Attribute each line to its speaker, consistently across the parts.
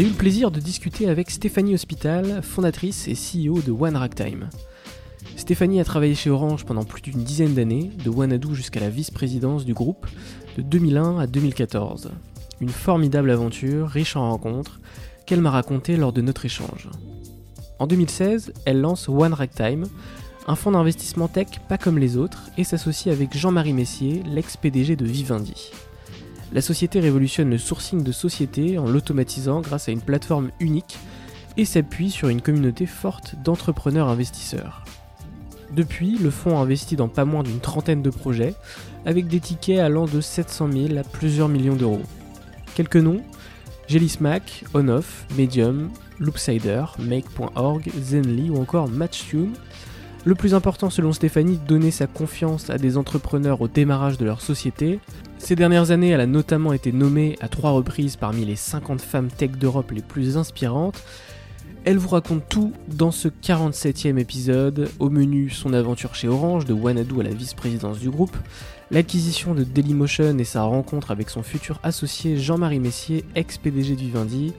Speaker 1: J'ai eu le plaisir de discuter avec Stéphanie Hospital, fondatrice et CEO de One Ragtime. Stéphanie a travaillé chez Orange pendant plus d'une dizaine d'années, de Wanadoo jusqu'à la vice-présidence du groupe, de 2001 à 2014. Une formidable aventure, riche en rencontres, qu'elle m'a racontée lors de notre échange. En 2016, elle lance One Ragtime, un fonds d'investissement tech pas comme les autres, et s'associe avec Jean-Marie Messier, l'ex-PDG de Vivendi. La société révolutionne le sourcing de sociétés en l'automatisant grâce à une plateforme unique et s'appuie sur une communauté forte d'entrepreneurs investisseurs. Depuis, le fonds a investi dans pas moins d'une trentaine de projets, avec des tickets allant de 700 000 à plusieurs millions d'euros. Quelques noms Jelly Smack, OnOff, Medium, Loopsider, Make.org, Zenly ou encore Matchtune. Le plus important selon Stéphanie, donner sa confiance à des entrepreneurs au démarrage de leur société. Ces dernières années, elle a notamment été nommée à trois reprises parmi les 50 femmes tech d'Europe les plus inspirantes. Elle vous raconte tout dans ce 47e épisode. Au menu, son aventure chez Orange, de Wanadoo à la vice-présidence du groupe, l'acquisition de Dailymotion et sa rencontre avec son futur associé Jean-Marie Messier, ex-PDG de Vivendi,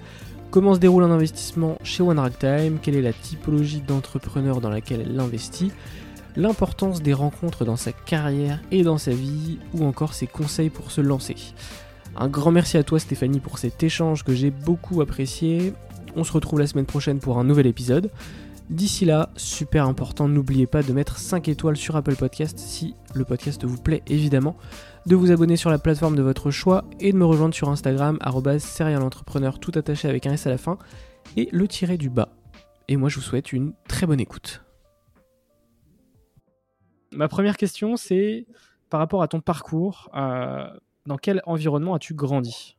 Speaker 1: comment se déroule un investissement chez One Ragtime, quelle est la typologie d'entrepreneur dans laquelle elle investit, l'importance des rencontres dans sa carrière et dans sa vie, ou encore ses conseils pour se lancer. Un grand merci à toi Stéphanie pour cet échange que j'ai beaucoup apprécié. On se retrouve la semaine prochaine pour un nouvel épisode. D'ici là, super important, n'oubliez pas de mettre 5 étoiles sur Apple Podcast si le podcast vous plaît évidemment, de vous abonner sur la plateforme de votre choix et de me rejoindre sur Instagram @serialentrepreneur tout attaché avec un S à la fin et le tirer du bas. Et moi je vous souhaite une très bonne écoute. Ma première question c'est par rapport à ton parcours, euh, dans quel environnement as-tu grandi?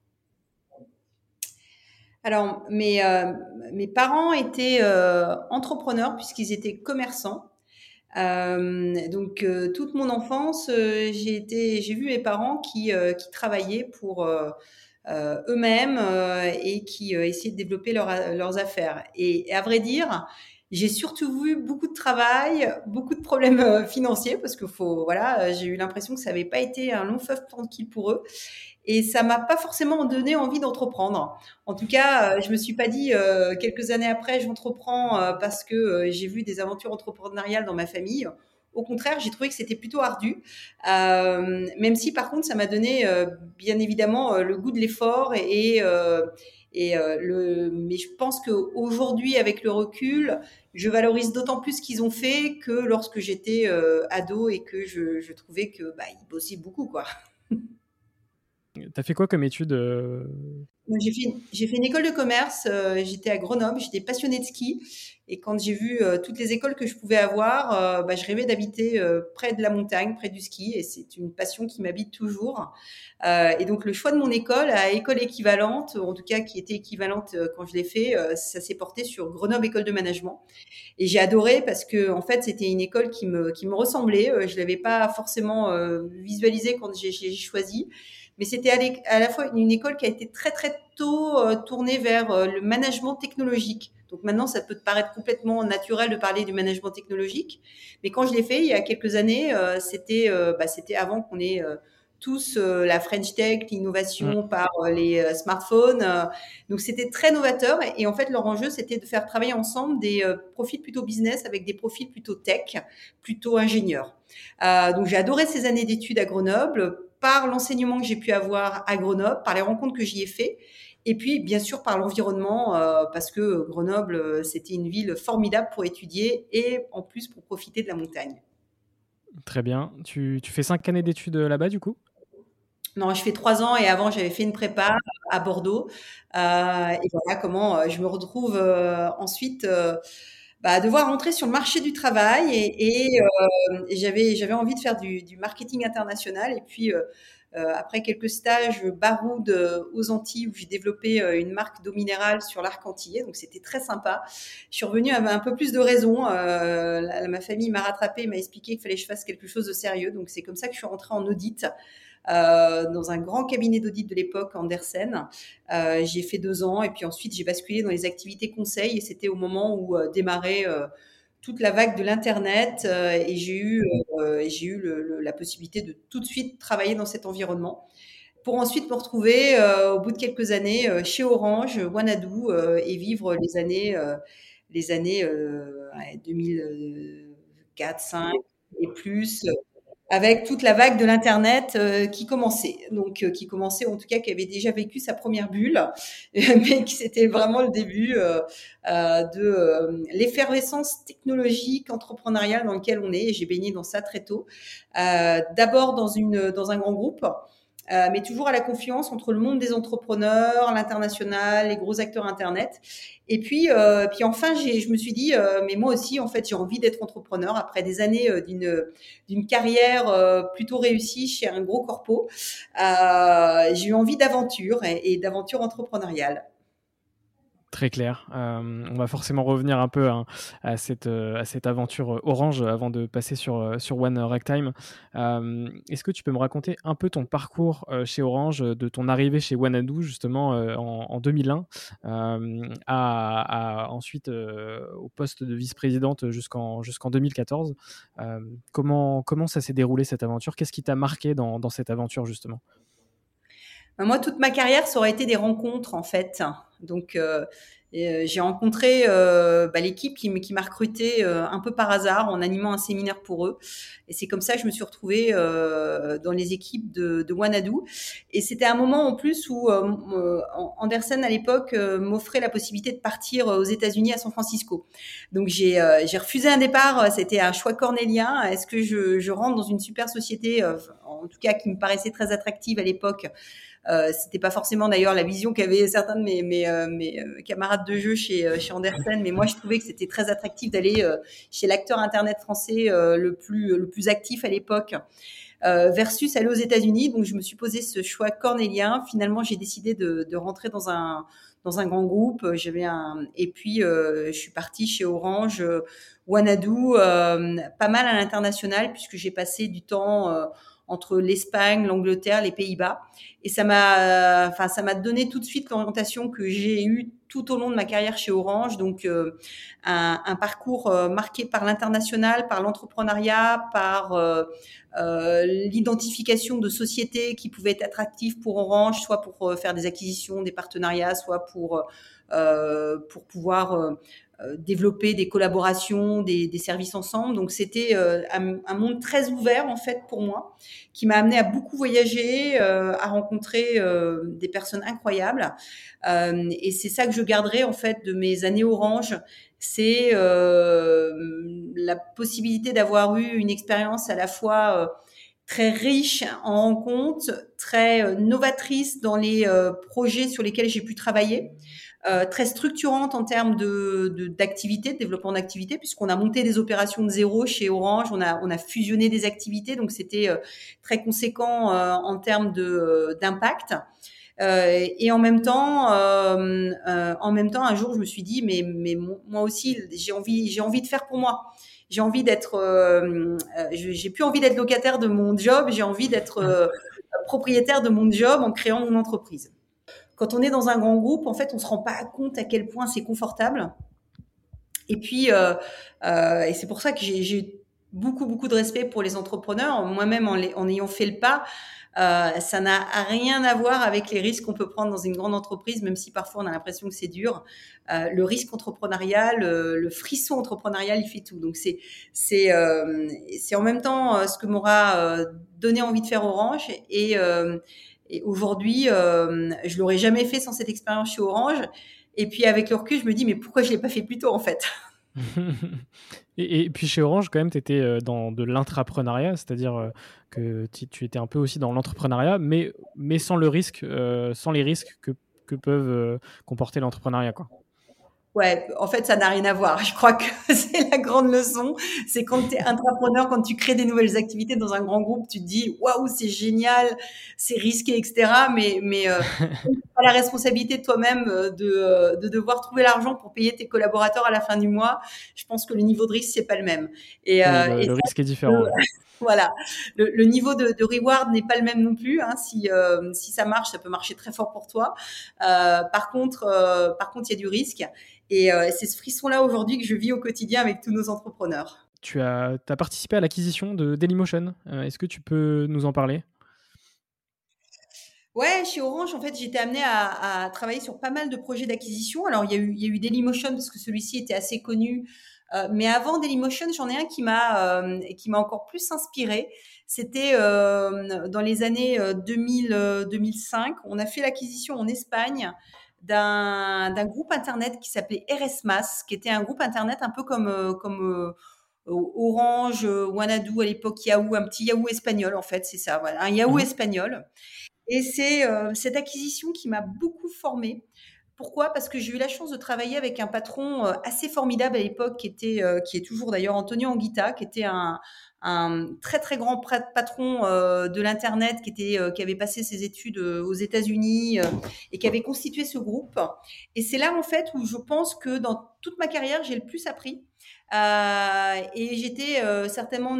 Speaker 2: Alors, mes, euh, mes parents étaient euh, entrepreneurs puisqu'ils étaient commerçants. Euh, donc, euh, toute mon enfance, euh, j'ai été, j'ai vu mes parents qui, euh, qui travaillaient pour eux-mêmes et qui essayaient de développer leur, leurs affaires. Et, à vrai dire, j'ai surtout vu beaucoup de travail, beaucoup de problèmes financiers parce que faut, voilà, j'ai eu l'impression que ça n'avait pas été un long fleuve tranquille pour eux et ça m'a pas forcément donné envie d'entreprendre. En tout cas, euh, je me suis pas dit euh, quelques années après j'entreprends euh, parce que euh, j'ai vu des aventures entrepreneuriales dans ma famille. Au contraire, j'ai trouvé que c'était plutôt ardu, euh, même si par contre ça m'a donné bien évidemment le goût de l'effort et, et le. Mais je pense qu'aujourd'hui, avec le recul, je valorise d'autant plus ce qu'ils ont fait que lorsque j'étais ado et que je, je trouvais que bah, ils bossaient beaucoup quoi.
Speaker 1: T'as fait quoi comme étude euh...
Speaker 2: j'ai fait, j'ai fait une école de commerce. j'étais à Grenoble. J'étais passionnée de ski. Et quand j'ai vu euh, toutes les écoles que je pouvais avoir, euh, bah, je rêvais d'habiter euh, près de la montagne, près du ski. Et c'est une passion qui m'habite toujours. et donc le choix de mon école à école équivalente, en tout cas qui était équivalente quand je l'ai fait, ça s'est porté sur Grenoble École de Management. Et j'ai adoré parce que en fait c'était une école qui me qui me ressemblait. je l'avais pas forcément visualisé quand j'ai choisi mais c'était à, la fois une école qui a été très très tôt tournée vers le management technologique. Donc maintenant, ça peut te paraître complètement naturel de parler du management technologique, mais quand je l'ai fait il y a quelques années, euh, c'était euh, bah, c'était avant qu'on ait euh, tous la French Tech, l'innovation par les smartphones. donc c'était très novateur et, en fait leur enjeu c'était de faire travailler ensemble des profils plutôt business avec des profils plutôt tech, plutôt ingénieurs. donc j'ai adoré ces années d'études à Grenoble par l'enseignement que j'ai pu avoir à Grenoble, par les rencontres que j'y ai fait et puis, bien sûr, par l'environnement, euh, parce que Grenoble, euh, c'était une ville formidable pour étudier et en plus pour profiter de la montagne.
Speaker 1: Très bien. Tu, fais cinq années d'études euh, là-bas, du coup?
Speaker 2: Non, je fais trois ans et avant, j'avais fait une prépa à Bordeaux. et voilà comment je me retrouve ensuite. Bah, devoir rentrer sur le marché du travail et, j'avais j'avais envie de faire du, du marketing international et puis après quelques stages baroud euh, aux Antilles où j'ai développé euh, une marque d'eau minérale sur l'arc antillais, donc c'était très sympa. Je suis revenue avec un peu plus de raison. ma famille m'a rattrapé, m'a expliqué qu'il fallait que je fasse quelque chose de sérieux, donc c'est comme ça que je suis rentrée en audit. Euh, dans un grand cabinet d'audit de l'époque, Andersen. Euh, j'ai fait deux ans et puis ensuite j'ai basculé dans les activités conseil et c'était au moment où euh, démarrait toute la vague de l'internet euh, et j'ai eu euh, j'ai eu la possibilité de tout de suite travailler dans cet environnement pour ensuite me retrouver euh, au bout de quelques années chez Orange, Wanadoo et vivre les années les années 2004, 5 et plus avec toute la vague de l'internet euh, qui commençait, donc euh, qui commençait en tout cas qui avait déjà vécu sa première bulle, mais qui c'était vraiment le début euh, de l'effervescence technologique entrepreneuriale dans lequel on est. J'ai baigné dans ça très tôt. D'abord dans une dans un grand groupe. Euh, mais toujours à la confiance entre le monde des entrepreneurs, l'international, les gros acteurs Internet. Et puis, euh, puis enfin, je me suis dit, euh, mais moi aussi, en fait, j'ai envie d'être entrepreneur après des années d'une d'une carrière plutôt réussie chez un gros corpo. j'ai eu envie d'aventure et, et d'aventure entrepreneuriale.
Speaker 1: Très clair. Euh, on va forcément revenir un peu hein, à, cette, euh, à cette aventure euh, Orange avant de passer sur, One Ragtime. Est-ce que tu peux me raconter un peu ton parcours chez Orange, de ton arrivée chez Wanadu justement en, 2001, à, ensuite au poste de vice-présidente jusqu'en jusqu'en 2014 comment, ça s'est déroulé cette aventure? Qu'est-ce qui t'a marqué dans, cette aventure justement?
Speaker 2: Moi, toute ma carrière, ça aurait été des rencontres, en fait. Donc, euh, euh, j'ai rencontré euh, bah, l'équipe qui, m'a recruté un peu par hasard en animant un séminaire pour eux. Et c'est comme ça que je me suis retrouvée dans les équipes de, de. Et c'était un moment en plus où Andersen, à l'époque, m'offrait la possibilité de partir aux États-Unis, à San Francisco. Donc, j'ai refusé un départ. C'était un choix cornélien. Est-ce que je rentre dans une super société, en tout cas qui me paraissait très attractive à l'époque euh, C'était pas forcément d'ailleurs la vision qu'avaient certains de mes, mes, euh, mes euh, camarades de jeu chez, euh, chez Andersen, mais moi je trouvais que c'était très attractif d'aller chez l'acteur internet français le plus le plus actif à l'époque. Euh, versus aller aux États-Unis. Donc, je me suis posé ce choix cornélien. Finalement, j'ai décidé de, de, rentrer dans un dans un grand groupe. J'avais un et puis euh, je suis partie chez Orange, euh, Wanadu, pas mal à l'international puisque j'ai passé du temps entre l'Espagne, l'Angleterre, les Pays-Bas. Et ça m'a, enfin, ça m'a donné tout de suite l'orientation que j'ai eue tout au long de ma carrière chez Orange. Donc, euh, un, parcours euh, marqué par l'international, par l'entrepreneuriat, par euh, l'identification de sociétés qui pouvaient être attractives pour Orange, soit pour faire des acquisitions, des partenariats, soit pour pour pouvoir développer des collaborations, des, services ensemble. Donc c'était euh, un, monde très ouvert en fait pour moi, qui m'a amené à beaucoup voyager, euh, à rencontrer des personnes incroyables. et c'est ça que je garderai en fait de mes années orange. C'est la possibilité d'avoir eu une expérience à la fois très riche en rencontres, très novatrice dans les projets sur lesquels j'ai pu travailler. Euh, très structurante en termes de, d'activité, de, développement d'activité, puisqu'on a monté des opérations de zéro chez Orange, on a, on a fusionné des activités, donc c'était euh, très conséquent euh, en termes de, d'impact. et en même temps, en même temps, un jour, je me suis dit, mais, mais moi aussi, j'ai envie, j'ai envie de faire pour moi. J'ai envie d'être, j'ai plus envie d'être locataire de mon job, j'ai envie d'être propriétaire de mon job en créant mon entreprise. Quand on est dans un grand groupe, en fait, on se rend pas compte à quel point c'est confortable. Et puis, euh, euh, et c'est pour ça que j'ai beaucoup, beaucoup de respect pour les entrepreneurs. Moi-même, en, ayant fait le pas, euh, ça n'a rien à voir avec les risques qu'on peut prendre dans une grande entreprise, même si parfois on a l'impression que c'est dur. Le risque entrepreneurial, le frisson entrepreneurial, il fait tout. Donc c'est c'est en même temps ce que m'aura donné envie de faire Orange et et aujourd'hui, euh, je l'aurais jamais fait sans cette expérience chez Orange. Et puis avec le recul, je me dis, mais pourquoi je l'ai pas fait plus tôt en fait?
Speaker 1: Et, puis chez Orange, quand même, tu étais euh, dans de l'intrapreneuriat, c'est-à-dire euh, que tu étais un peu aussi dans l'entrepreneuriat, mais, sans, le risque, sans les risques que, que peuvent comporter l'entrepreneuriat.
Speaker 2: Ouais, en fait, ça n'a rien à voir. Je crois que c'est la grande leçon. C'est quand tu es entrepreneur, quand tu crées des nouvelles activités dans un grand groupe, tu te dis waouh, c'est génial, c'est risqué, etc. Mais, mais euh, pas la responsabilité de toi-même euh, de, euh, de devoir trouver l'argent pour payer tes collaborateurs à la fin du mois. Je pense que le niveau de risque c'est pas le même.
Speaker 1: Et, euh, le, risque est différent.
Speaker 2: voilà, le, le, niveau de, de reward n'est pas le même non plus. Hein. Si, si ça marche, ça peut marcher très fort pour toi. par contre, par contre, il y a du risque. Et euh, c'est ce frisson-là aujourd'hui que je vis au quotidien avec tous nos entrepreneurs.
Speaker 1: Tu as, as participé à l'acquisition de Dailymotion. Euh, est-ce que tu peux nous en parler?
Speaker 2: Ouais, chez Orange, en fait, j'étais amenée à, travailler sur pas mal de projets d'acquisition. Alors, il y a eu, il y a eu Dailymotion parce que celui-ci était assez connu. Euh, mais avant Dailymotion, j'en ai un qui m'a qui m'a encore plus inspiré. C'était dans les années 2000 2005. On a fait l'acquisition en Espagne d'un groupe internet qui s'appelait RSMAS, qui était un groupe internet un peu comme, euh, comme euh, Orange, euh, Wanadu à l'époque, Yahoo, un petit Yahoo espagnol en fait, c'est ça, voilà, un Yahoo mmh espagnol. Et c'est cette acquisition qui m'a beaucoup formée. Pourquoi? Parce que j'ai eu la chance de travailler avec un patron assez formidable à l'époque, qui était, qui est toujours d'ailleurs Antonio Anguita, qui était un, un très très grand patron euh, de l'internet qui était euh, qui avait passé ses études euh, aux États-Unis et qui avait constitué ce groupe. Et c'est là en fait où je pense que dans toute ma carrière j'ai le plus appris. et j'étais certainement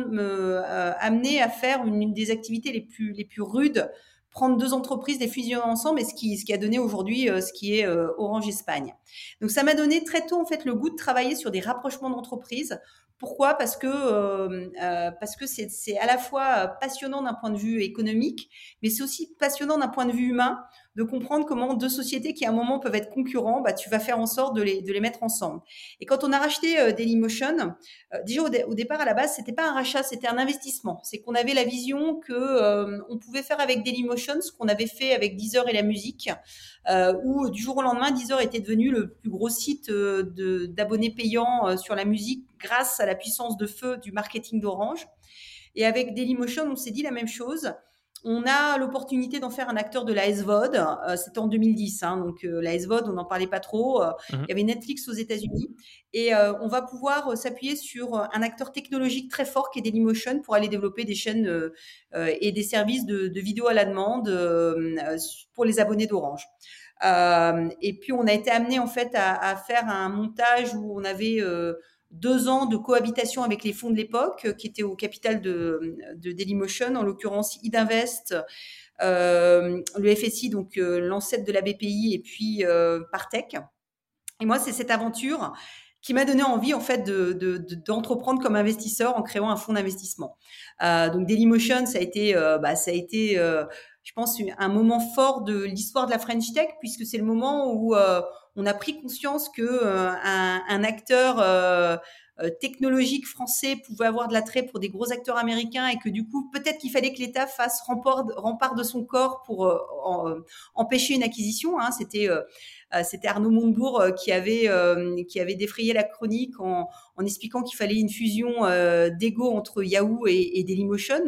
Speaker 2: amenée à faire une, des activités les plus les plus rudes prendre deux entreprises, les fusionner ensemble, et ce qui, ce qui a donné aujourd'hui ce qui est Orange Espagne. Donc ça m'a donné très tôt en fait le goût de travailler sur des rapprochements d'entreprises pourquoi? Parce que euh, euh, parce que c'est à la fois passionnant d'un point de vue économique, mais c'est aussi passionnant d'un point de vue humain de comprendre comment deux sociétés qui à un moment peuvent être concurrents, bah, tu vas faire en sorte de les, de les mettre ensemble. Et quand on a racheté euh, Dailymotion, euh, déjà au, départ à la base, c'était pas un rachat, c'était un investissement. C'est qu'on avait la vision que euh, on pouvait faire avec Dailymotion ce qu'on avait fait avec Deezer et la musique, euh, où du jour au lendemain, Deezer était devenu le plus gros site d'abonnés payants sur la musique grâce à la puissance de feu du marketing d'Orange. Et avec Dailymotion, on s'est dit la même chose. On a l'opportunité d'en faire un acteur de la SVOD. Euh, C'était en 2010, hein, donc euh, la SVOD, on n'en parlait pas trop. Euh, mhm. Il y avait Netflix aux États-Unis. Et on va pouvoir s'appuyer sur un acteur technologique très fort qui est Dailymotion pour aller développer des chaînes et des services de, vidéo à la demande pour les abonnés d'Orange. et puis on a été amené en fait à, à, faire un montage où on avait deux ans de cohabitation avec les fonds de l'époque, euh, qui étaient au capital de, de Dailymotion, en l'occurrence Idinvest, euh, le FSI, donc euh, l'ancêtre de la BPI, et puis euh, Partech. Et moi, c'est cette aventure qui m'a donné envie en fait d'entreprendre de, comme investisseur en créant un fonds d'investissement. Donc Dailymotion, ça a été, bah, ça a été, je pense, un moment fort de l'histoire de la French Tech, puisque c'est le moment où on a pris conscience que euh, un, acteur euh, euh, technologique français pouvait avoir de l'attrait pour des gros acteurs américains et que du coup peut-être qu'il fallait que l'État fasse rempart, rempart, de son corps pour empêcher une acquisition. Hein. C'était C'était Arnaud Montebourg qui avait qui avait défrayé la chronique en, expliquant qu'il fallait une fusion d'ego entre Yahoo et, et Dailymotion.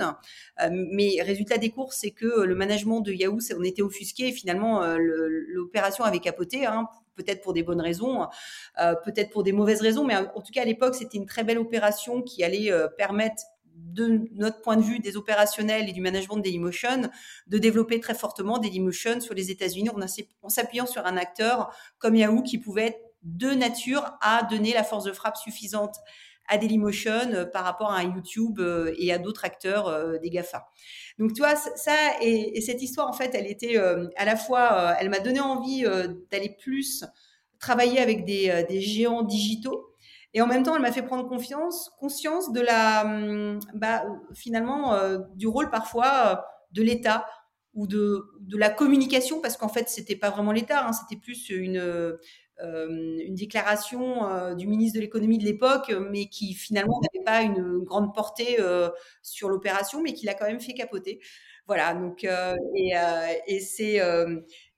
Speaker 2: mais résultat des courses, c'est que le management de Yahoo, on était offusqué finalement l'opération avait capoté. Hein, peut-être pour des bonnes raisons, euh, peut-être pour des mauvaises raisons, mais en tout cas à l'époque c'était une très belle opération qui allait euh, permettre de notre point de vue des opérationnels et du management de Dailymotion, de développer très fortement Dailymotion sur les États-Unis en s'appuyant sur un acteur comme Yahoo qui pouvait être de nature à donner la force de frappe suffisante à Dailymotion euh, par rapport à YouTube et à d'autres acteurs des GAFA. Donc, tu vois, ça et, cette histoire, en fait, elle était euh, à la fois, euh, elle m'a donné envie euh, d'aller plus travailler avec des, géants digitaux. Et en même temps, elle m'a fait prendre conscience de la, hum, bah, finalement, du rôle parfois de l'État ou de, la communication, parce qu'en fait, c'était pas vraiment l'État, hein, c'était plus une, euh, une déclaration euh, du ministre de l'économie de l'époque, mais qui finalement n'avait pas une, grande portée euh, sur l'opération, mais qui l'a quand même fait capoter. Voilà, donc et c'est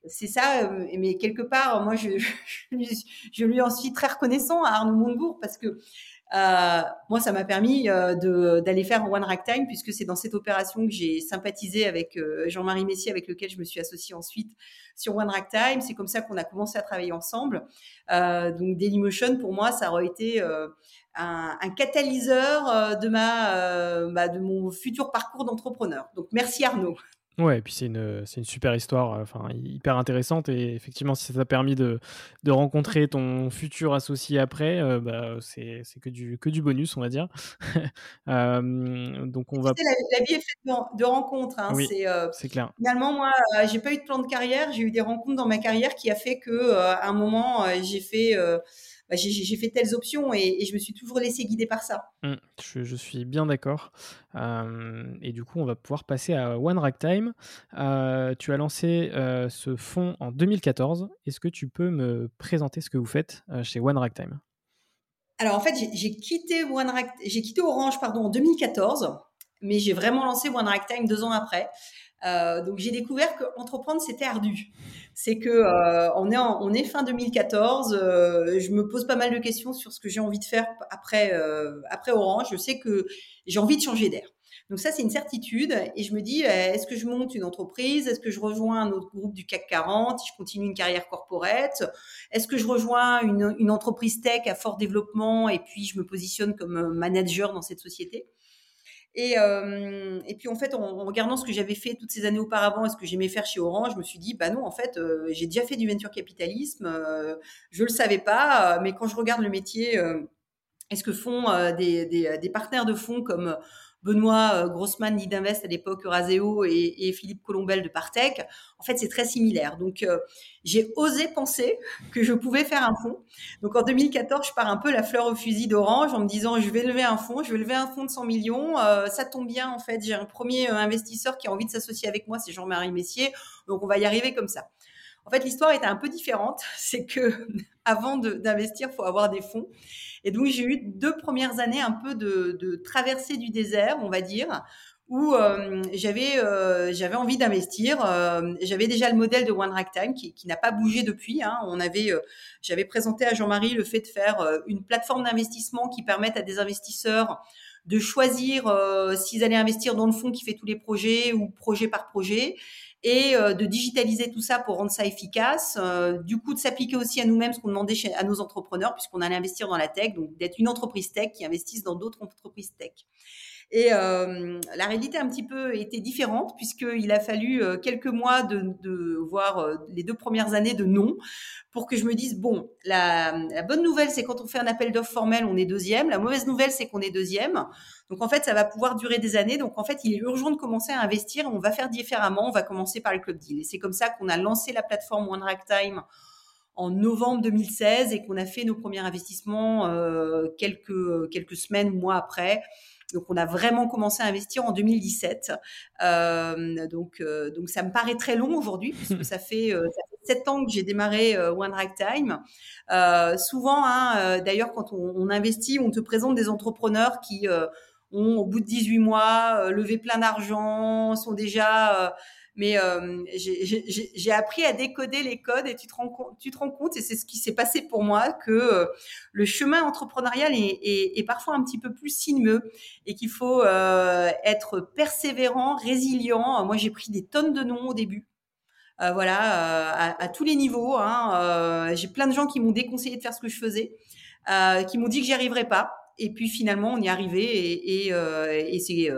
Speaker 2: c'est ça, mais quelque part, moi, je, lui en suis très reconnaissant à Arnaud Montebourg parce que euh, moi, ça m'a permis euh, d'aller faire One Ragtime puisque c'est dans cette opération que j'ai sympathisé avec euh, Jean-Marie Messier, avec lequel je me suis associée ensuite sur One Ragtime. C'est comme ça qu'on a commencé à travailler ensemble. Euh, donc Dailymotion, pour moi, ça aurait été euh, un, un, catalyseur de ma, bah, de mon futur parcours d'entrepreneur. Donc merci Arnaud.
Speaker 1: Ouais, et puis c'est une, c'est une super histoire, euh, enfin hyper intéressante. Et effectivement, si ça t'a permis de, de rencontrer ton futur associé après, euh, bah, c'est, c'est que du, que du bonus, on va dire.
Speaker 2: euh, donc on va. La, la, vie est faite de, rencontres. Hein.
Speaker 1: Oui, c'est, euh, c'est clair.
Speaker 2: Finalement, moi, j'ai pas eu de plan de carrière. J'ai eu des rencontres dans ma carrière qui a fait que, à un moment, j'ai fait bah, j'ai fait telles options et, je me suis toujours laissé guider par ça.
Speaker 1: Mmh, je, suis bien d'accord. et du coup, on va pouvoir passer à One Ragtime. Euh, tu as lancé euh, ce fonds en 2014. Est-ce que tu peux me présenter ce que vous faites euh, chez One Ragtime?
Speaker 2: Alors en fait, j'ai quitté One j'ai quitté Orange pardon en 2014, mais j'ai vraiment lancé One Ragtime deux ans après. Euh, donc j'ai découvert que entreprendre c'était ardu. C'est que euh, on est on est fin 2014. Euh, je me pose pas mal de questions sur ce que j'ai envie de faire après euh, après Orange. Je sais que j'ai envie de changer d'air. Donc ça c'est une certitude et je me dis est-ce que je monte une entreprise? Est-ce que je rejoins un autre groupe du CAC 40 Je continue une carrière corporate? Est-ce que je rejoins une, une entreprise tech à fort développement? Et puis je me positionne comme manager dans cette société? Et, euh, et puis en fait, en, regardant ce que j'avais fait toutes ces années auparavant et ce que j'aimais faire chez Orange, je me suis dit, bah non, en fait, euh, j'ai déjà fait du venture capitalisme, euh, je le savais pas, mais quand je regarde le métier, est-ce que font des, partenaires de fonds comme Benoît euh, Grossman d'Idinvest à l'époque, Euraseo et, Philippe Colombel de Partech, en fait, c'est très similaire. Donc, euh, j'ai osé penser que je pouvais faire un fonds. Donc, en 2014, je pars un peu la fleur au fusil d'Orange en me disant, je vais lever un fonds, je vais lever un fonds de 100 millions. Euh, ça tombe bien, en fait, j'ai un premier investisseur qui a envie de s'associer avec moi, c'est Jean-Marie Messier. Donc, on va y arriver comme ça. En fait, l'histoire était un peu différente. C'est que avant d'investir, il faut avoir des fonds. Et donc, j'ai eu deux premières années un peu de, de traversée du désert, on va dire, où euh, j'avais euh, j'avais envie d'investir. Euh, j'avais déjà le modèle de One Ragtime qui, qui n'a pas bougé depuis. Hein. On avait euh, j'avais présenté à Jean-Marie le fait de faire euh, une plateforme d'investissement qui permette à des investisseurs de choisir s'ils allaient investir dans le fonds qui fait tous les projets ou projet par projet et euh, de digitaliser tout ça pour rendre ça efficace. Euh, du coup, de s'appliquer aussi à nous-mêmes ce qu'on demandait à nos entrepreneurs, puisqu'on allait investir dans la tech, donc d'être une entreprise tech qui investisse dans d'autres entreprises tech. Et la réalité un petit peu était différente puisqu'il a fallu quelques mois de, voir les deux premières années de non pour que je me dise bon, la, la bonne nouvelle c'est quand on fait un appel d'offres formel, on est deuxième. La mauvaise nouvelle c'est qu'on est deuxième. Donc en fait, ça va pouvoir durer des années. Donc en fait, il est urgent de commencer à investir. On va faire différemment. On va commencer par le club deal. Et c'est comme ça qu'on a lancé la plateforme One Rack Time en novembre 2016 et qu'on a fait nos premiers investissements euh, quelques quelques semaines ou mois après. Donc, on a vraiment commencé à investir en 2017. Euh, donc, euh, donc, ça me paraît très long aujourd'hui puisque ça fait, euh, ça fait sept ans que j'ai démarré euh, One Time. souvent, hein, d'ailleurs, quand on, on, investit, on te présente des entrepreneurs qui ont, au bout de 18 mois, levé plein d'argent, sont déjà mais euh, j'ai appris à décoder les codes et tu te rends compte, tu te rends compte et c'est ce qui s'est passé pour moi que euh, le chemin entrepreneurial est, est, est, parfois un petit peu plus sinueux et qu'il faut euh, être persévérant, résilient. Moi, j'ai pris des tonnes de noms au début. Euh, voilà, à, à, tous les niveaux. Hein, j'ai plein de gens qui m'ont déconseillé de faire ce que je faisais, qui m'ont dit que j'y arriverais pas. Et puis finalement, on y est arrivé et, et, et c'est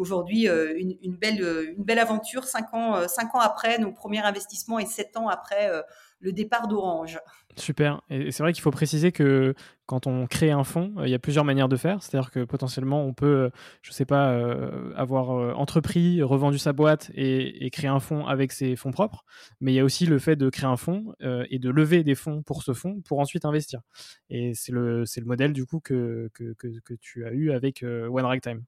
Speaker 2: aujourd'hui euh, une, belle, euh, une belle aventure, cinq ans, euh, cinq ans après nos premiers investissements et sept ans après le départ d'Orange.
Speaker 1: Super. Et c'est vrai qu'il faut préciser que quand on crée un fonds, il y a plusieurs manières de faire. C'est-à-dire que potentiellement, on peut, je ne sais pas, avoir entrepris, revendu sa boîte et, créer un fonds avec ses fonds propres. Mais il y a aussi le fait de créer un fonds et de lever des fonds pour ce fonds pour ensuite investir. Et c'est le, le modèle du coup que, que, que, que tu as eu avec One Ragtime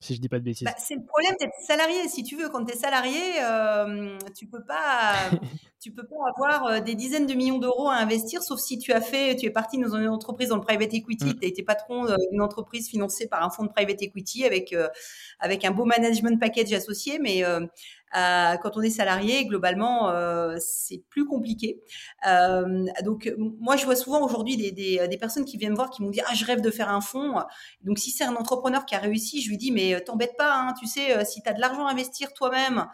Speaker 1: si je dis pas de bêtises.
Speaker 2: Bah, c'est le problème d'être salarié. Si tu veux, quand tu es salarié, euh, tu peux pas, tu peux pas avoir euh, des dizaines de millions d'euros à investir, sauf si tu as fait, tu es parti dans une entreprise dans le private equity, mm. tu as été patron euh, d'une entreprise financée par un fonds de private equity avec euh, avec un beau management package associé, mais euh, quand on est salarié, globalement, euh, c'est plus compliqué. Euh, donc, moi, je vois souvent aujourd'hui des, personnes qui viennent me voir, qui m'ont dit, ah, je rêve de faire un fonds. Donc, si c'est un entrepreneur qui a réussi, je lui dis, mais t'embête pas, hein, tu sais, si tu as de l'argent à investir toi-même,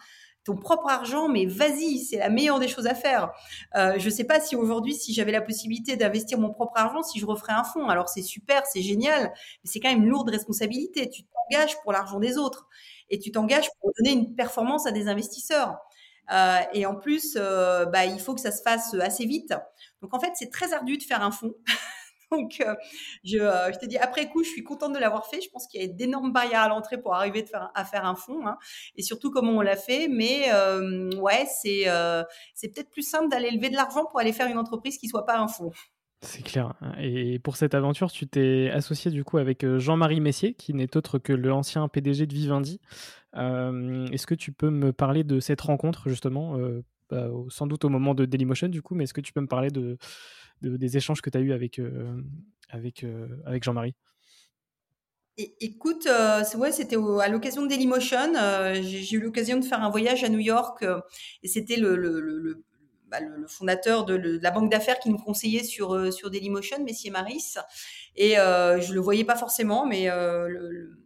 Speaker 2: ton propre argent, mais vas-y, c'est la meilleure des choses à faire. Euh, je ne sais pas si aujourd'hui, si j'avais la possibilité d'investir mon propre argent, si je referais un fonds. Alors c'est super, c'est génial, mais c'est quand même une lourde responsabilité. Tu t'engages pour l'argent des autres et tu t'engages pour donner une performance à des investisseurs. Euh, et en plus, euh, bah, il faut que ça se fasse assez vite. Donc en fait, c'est très ardu de faire un fonds. Donc, euh, je, te dis, après coup, je suis contente de l'avoir fait. Je pense qu'il y a d'énormes barrières à l'entrée pour arriver à faire un fonds, hein. et surtout comment on l'a fait. Mais ouais, c'est peut-être plus simple d'aller lever de l'argent pour aller faire une entreprise qui soit pas un fonds.
Speaker 1: C'est clair. Et pour cette aventure, tu t'es associé du coup avec euh, Jean-Marie Messier, qui n'est autre que l'ancien PDG de Vivendi. Euh, est-ce que tu peux me parler de cette rencontre justement, euh, bah, sans doute au moment de Dailymotion du coup, mais est-ce que tu peux me parler de, des échanges que tu as eus avec, avec, avec Jean-Marie?
Speaker 2: Écoute, ouais, c'était à l'occasion de Dailymotion. j'ai eu l'occasion de faire un voyage à New York et c'était le, le bah, le, fondateur de, la banque d'affaires qui nous conseillait sur, euh, sur Dailymotion, Messier Maris. Et euh, je le voyais pas forcément, mais euh, le,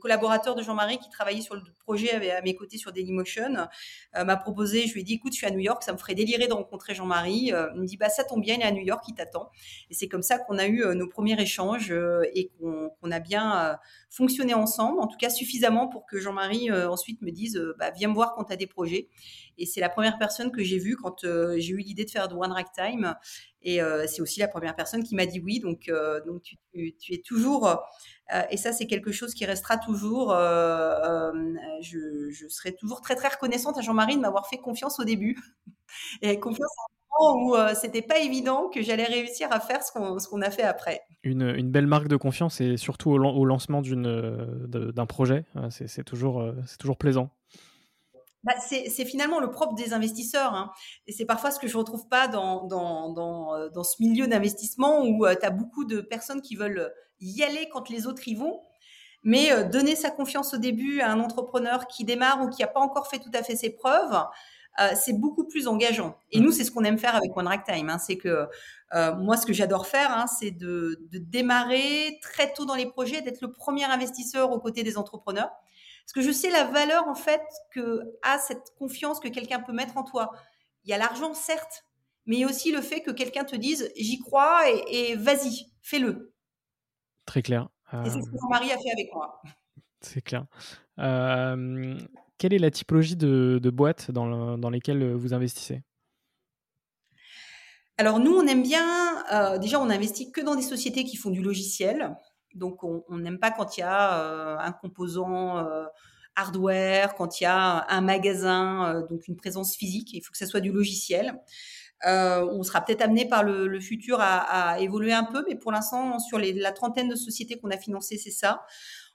Speaker 2: collaborateur de Jean-Marie qui travaillait sur le projet à mes côtés sur Dailymotion m'a proposé, je lui ai dit, écoute, je suis à New York, ça me ferait délirer de rencontrer Jean-Marie. Il me dit, bah ça tombe bien, il est à New York, il t'attend. Et c'est comme ça qu'on a eu nos premiers échanges et qu'on a bien fonctionné ensemble, en tout cas suffisamment pour que Jean-Marie ensuite me dise, bah, viens me voir quand tu as des projets. Et c'est la première personne que j'ai vue quand j'ai eu l'idée de faire de One Rack Time. Et c'est aussi la première personne qui m'a dit oui. Donc, donc tu, es toujours euh, et ça, c'est quelque chose qui restera toujours. Euh, euh, je, serai toujours très très reconnaissante à Jean-Marie de m'avoir fait confiance au début et confiance moment où c'était pas évident que j'allais réussir à faire ce qu'on a fait après.
Speaker 1: Une, belle marque de confiance et surtout au, lancement d'un projet, c'est toujours plaisant.
Speaker 2: Bah, c'est finalement le propre des investisseurs. Hein. Et c'est parfois ce que je retrouve pas dans, dans, dans, dans ce milieu d'investissement où tu as beaucoup de personnes qui veulent y aller quand les autres y vont. Mais euh, donner sa confiance au début à un entrepreneur qui démarre ou qui n'a pas encore fait tout à fait ses preuves, euh, c'est beaucoup plus engageant. Et nous, c'est ce qu'on aime faire avec One Rack Time. Hein, c'est que euh, moi, ce que j'adore faire, hein, c'est de, de, démarrer très tôt dans les projets, d'être le premier investisseur aux côtés des entrepreneurs. Parce que je sais la valeur, en fait, que a cette confiance que quelqu'un peut mettre en toi. Il y a l'argent, certes, mais il y a aussi le fait que quelqu'un te dise j'y crois et, et vas-y, fais-le.
Speaker 1: Très clair.
Speaker 2: Et c'est ce que mon mari a fait avec moi.
Speaker 1: C'est clair. Euh, quelle est la typologie de, boîtes dans, dans, lesquelles vous investissez?
Speaker 2: Alors nous, on aime bien, euh, déjà on investit que dans des sociétés qui font du logiciel. Donc on n'aime pas quand il y a euh, un composant hardware, quand il y a un magasin, donc une présence physique. Il faut que ça soit du logiciel. Euh, on sera peut-être amené par le, futur à, évoluer un peu, mais pour l'instant, sur la trentaine de sociétés qu'on a financées, c'est ça.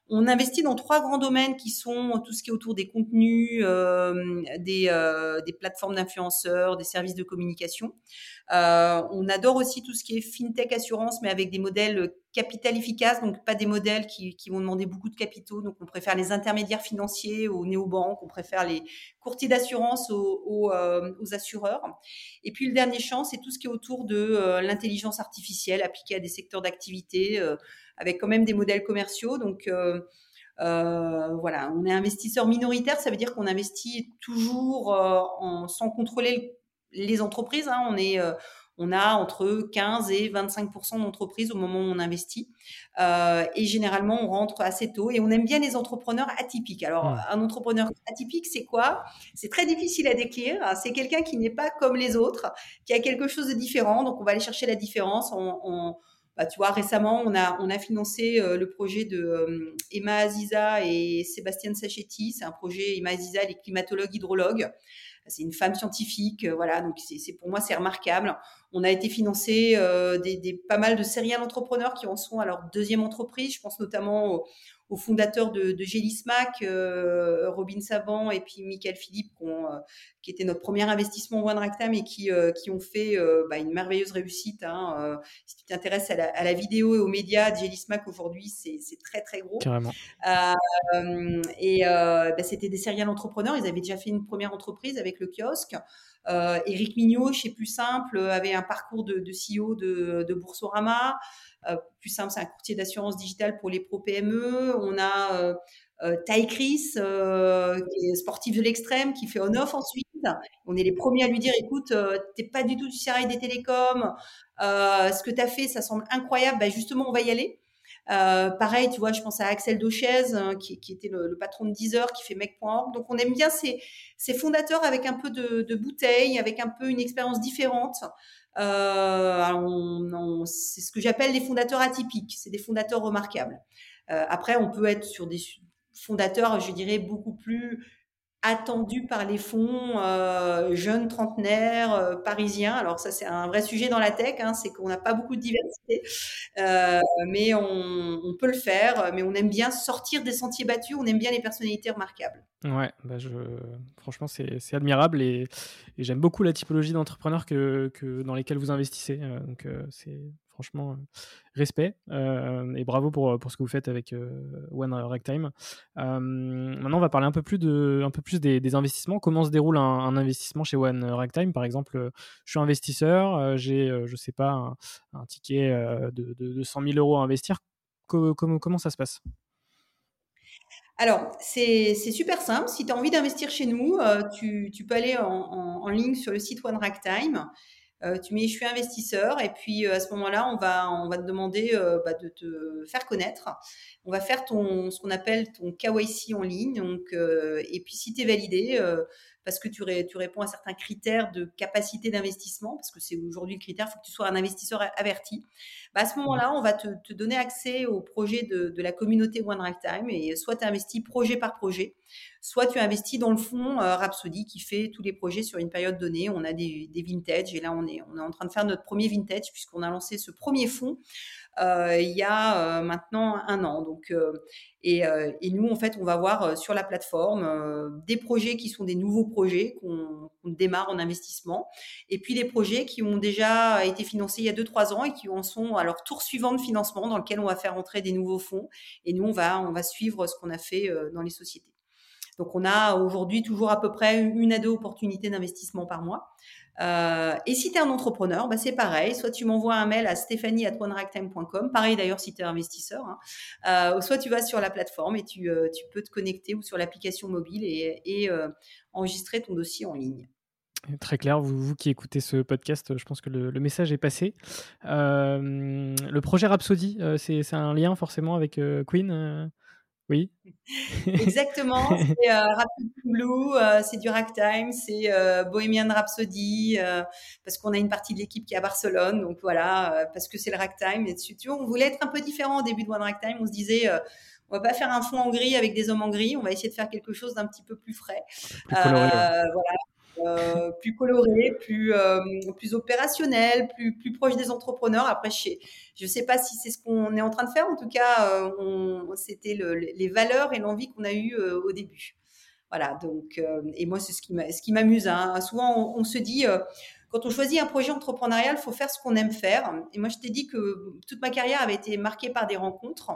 Speaker 2: On investit dans trois grands domaines qui sont tout ce qui est autour des contenus, euh, euh, des, plateformes d'influenceurs, des services de communication. On adore aussi tout ce qui est fintech assurance, mais avec des modèles capital efficace, donc pas des modèles qui, vont demander beaucoup de capitaux. Donc on préfère les intermédiaires financiers aux néobanques, on préfère les courtiers d'assurance aux, euh, assureurs. Et puis le dernier champ, c'est tout ce qui est autour de euh, l'intelligence artificielle appliquée à des secteurs d'activité, euh, avec quand même des modèles commerciaux. Donc voilà, on est investisseur minoritaire, ça veut dire qu'on investit toujours en, sans contrôler les entreprises. Hein. On est on a entre 15 et 25% d'entreprises au moment où on investit. Euh, et généralement, on rentre assez tôt et on aime bien les entrepreneurs atypiques. Alors, un entrepreneur atypique, c'est quoi? C'est très difficile à décrire. C'est quelqu'un qui n'est pas comme les autres, qui a quelque chose de différent. Donc, on va aller chercher la différence. On, bah, tu vois, récemment, on a, on a financé euh, le projet de euh, Emma Aziza et Sébastien Sachetti. C'est un projet Emma Aziza, les climatologues hydrologues c'est une femme scientifique, euh, voilà. Donc c'est pour moi c'est remarquable. On a été financé euh, des, pas mal de serial entrepreneurs qui en sont à leur deuxième entreprise. Je pense notamment aux fondateurs de, de Gélismac, euh, Robin Savant et puis Michael Philippe, qui, était notre premier investissement One Ractam et qui, qui ont fait bah, une merveilleuse réussite. Hein, si tu t'intéresses à, la, vidéo et aux médias, Gélismac aujourd'hui, c'est très très gros.
Speaker 1: Carrément.
Speaker 2: et bah, c'était des serial entrepreneurs. Ils avaient déjà fait une première entreprise avec le kiosque. Euh, Eric Mignot, chez Plus Simple, avait un parcours de, de CEO de, Boursorama. Euh, plus simple, c'est un courtier d'assurance digitale pour les pro PME. On a euh, euh Chris, euh, qui est sportif de l'extrême, qui fait on-off ensuite. On est les premiers à lui dire, écoute, euh, t'es pas du tout du service des télécoms. ce que tu as fait, ça semble incroyable. Ben justement, on va y aller. Euh, pareil, tu vois, je pense à Axel Dauchez, hein, qui, était le, patron de Deezer, qui fait Mec.org. Donc, on aime bien ces, fondateurs avec un peu de, de bouteille, avec un peu une expérience différente. Euh, c'est ce que j'appelle les fondateurs atypiques. C'est des fondateurs remarquables. Euh, après, on peut être sur des fondateurs, je dirais, beaucoup plus attendu par les fonds euh, jeunes trentenaires euh, parisiens. Alors ça, c'est un vrai sujet dans la tech, hein, c'est qu'on n'a pas beaucoup de diversité, euh, mais on, peut le faire. Mais on aime bien sortir des sentiers battus, on aime bien les personnalités remarquables.
Speaker 1: Ouais, bah franchement, c'est admirable et, j'aime beaucoup la typologie d'entrepreneurs que, dans lesquels vous investissez. donc c'est franchement, euh, respect euh, et bravo pour, pour ce que vous faites avec euh, One Ragtime. maintenant, on va parler un peu plus, des, investissements. Comment se déroule un, investissement chez One Ragtime? Par exemple, je suis investisseur, j'ai, je sais pas, un, ticket de, de, 100 000 euros à investir. comment, ça se passe?
Speaker 2: Alors, c'est super simple. Si tu as envie d'investir chez nous, tu, tu, peux aller en, en, ligne sur le site One Ragtime. Euh, tu mets je suis investisseur et puis euh, à ce moment-là, on va, on va te demander euh, bah, de te faire connaître. On va faire ton, ce qu'on appelle ton KYC en ligne. Donc, et puis si tu es validé, parce que tu, tu, réponds à certains critères de capacité d'investissement, parce que c'est aujourd'hui le critère, il faut que tu sois un investisseur averti. Bah, à ce moment-là, on va te, te, donner accès au projet de, de la communauté One Time et soit tu investis projet par projet, soit tu investis dans le fonds euh, Rhapsody qui fait tous les projets sur une période donnée. On a des, des vintage et là, on est, on est en train de faire notre premier vintage puisqu'on a lancé ce premier fonds il y a euh, maintenant un an. Donc, euh, et, et, nous, en fait, on va voir sur la plateforme des projets qui sont des nouveaux projets qu'on démarre en investissement, et puis des projets qui ont déjà été financés il y a 2-3 ans et qui en sont à leur tour suivant de financement dans lequel on va faire entrer des nouveaux fonds. Et nous, on va, on va suivre ce qu'on a fait dans les sociétés. Donc, on a aujourd'hui toujours à peu près une à deux opportunités d'investissement par mois. Euh, et si tu es un entrepreneur, bah c'est pareil. Soit tu m'envoies un mail à stephanie.oneractime.com. Pareil d'ailleurs si tu es investisseur. Hein. Euh, soit tu vas sur la plateforme et tu, euh, tu peux te connecter ou sur l'application mobile et, et enregistrer ton dossier en ligne.
Speaker 1: Très clair, vous, vous, qui écoutez ce podcast, je pense que le, le message est passé. le projet Rhapsody, c'est un lien forcément avec Queen oui.
Speaker 2: Exactement. C'est euh, Rhapsody Blue, euh, c'est du ragtime, c'est euh, Bohemian Rhapsody, euh, parce qu'on a une partie de l'équipe qui est à Barcelone, donc voilà, parce que c'est le ragtime. Et tu vois, on voulait être un peu différent au début de One Ragtime. On se disait, on va pas faire un fond en gris avec des hommes en gris, on va essayer de faire quelque chose d'un petit peu plus frais.
Speaker 1: Plus coloré,
Speaker 2: Voilà. Euh, plus coloré, plus euh, plus opérationnel, plus plus proche des entrepreneurs. Après, je ne sais pas si c'est ce qu'on est en train de faire. En tout cas, euh, c'était le, les valeurs et l'envie qu'on a eu au début. Voilà. Donc, et moi, c'est ce qui m'amuse. Hein. Souvent, on, se dit quand on choisit un projet entrepreneurial, il faut faire ce qu'on aime faire. Et moi, je t'ai dit que toute ma carrière avait été marquée par des rencontres.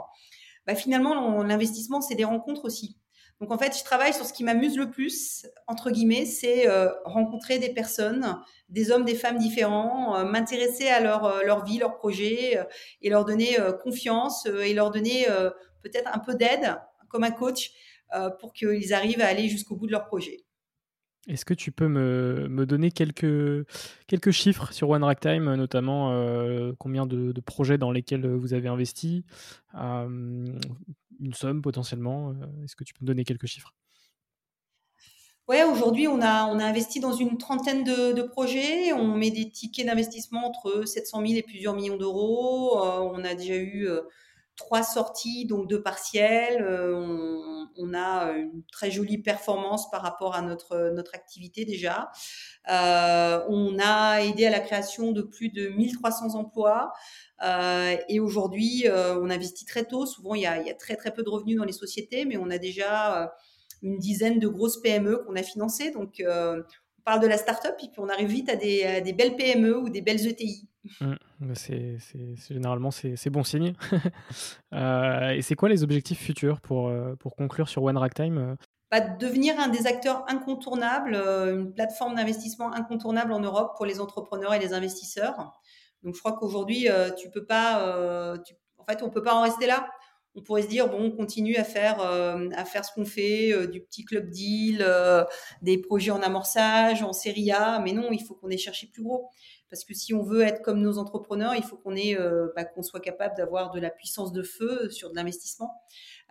Speaker 2: Bah, finalement, l'investissement, c'est des rencontres aussi. Donc en fait, je travaille sur ce qui m'amuse le plus, entre guillemets, c'est euh, rencontrer des personnes, des hommes, des femmes différents, euh, m'intéresser à leur, euh, leur vie, leurs projets, et leur donner confiance et leur donner peut-être un peu d'aide comme un coach pour qu'ils arrivent à aller jusqu'au bout de leur projet.
Speaker 1: Est-ce que tu peux me, me, donner quelques, quelques chiffres sur One Time, notamment combien de, projets dans lesquels vous avez investi, une somme potentiellement Est-ce que tu peux me donner quelques chiffres?
Speaker 2: Ouais, aujourd'hui, on a, on a investi dans une trentaine de, de projets. On met des tickets d'investissement entre 700 000 et plusieurs millions d'euros. on a déjà eu trois sorties, donc deux partiels. Euh, on, a une très jolie performance par rapport à notre, notre activité déjà. Euh, on a aidé à la création de plus de 1300 emplois. Euh, et aujourd'hui, on investit très tôt. Souvent, il y, a, très très peu de revenus dans les sociétés, mais on a déjà une dizaine de grosses PME qu'on a financées. Donc, on parle de la start-up et puis on arrive vite à des belles PME ou des belles ETI.
Speaker 1: Mmh. Bah, c'est, généralement c'est, bon signe. Euh, et c'est quoi les objectifs futurs pour, euh, pour conclure sur One Ragtime euh?
Speaker 2: bah, Devenir un des acteurs incontournables, une plateforme d'investissement incontournable en Europe pour les entrepreneurs et les investisseurs. Donc je crois qu'aujourd'hui tu peux pas, en fait on peut pas en rester là. On pourrait se dire bon on continue à faire à faire ce qu'on fait, du petit club deal, des projets en amorçage, en série A, mais non il faut qu'on ait cherché plus gros. Parce que si on veut être comme nos entrepreneurs, il faut qu'on ait, euh, bah, qu'on soit capable d'avoir de la puissance de feu sur de l'investissement.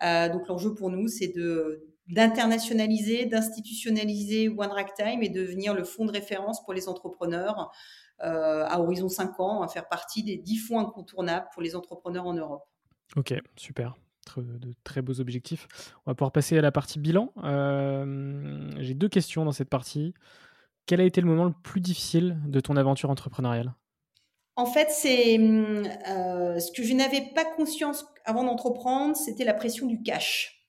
Speaker 2: Euh, donc l'enjeu pour nous, c'est de d'internationaliser, d'institutionnaliser One Rack Time et de devenir le fonds de référence pour les entrepreneurs euh, à horizon 5 ans, à faire partie des 10 fonds incontournables pour les entrepreneurs en Europe.
Speaker 1: Ok, super de très beaux objectifs. On va pouvoir passer à la partie bilan. J'ai deux questions dans cette partie. Quel a été le moment le plus difficile de ton aventure entrepreneuriale?
Speaker 2: En fait, c'est euh, ce que je n'avais pas conscience avant d'entreprendre, c'était la pression du cash.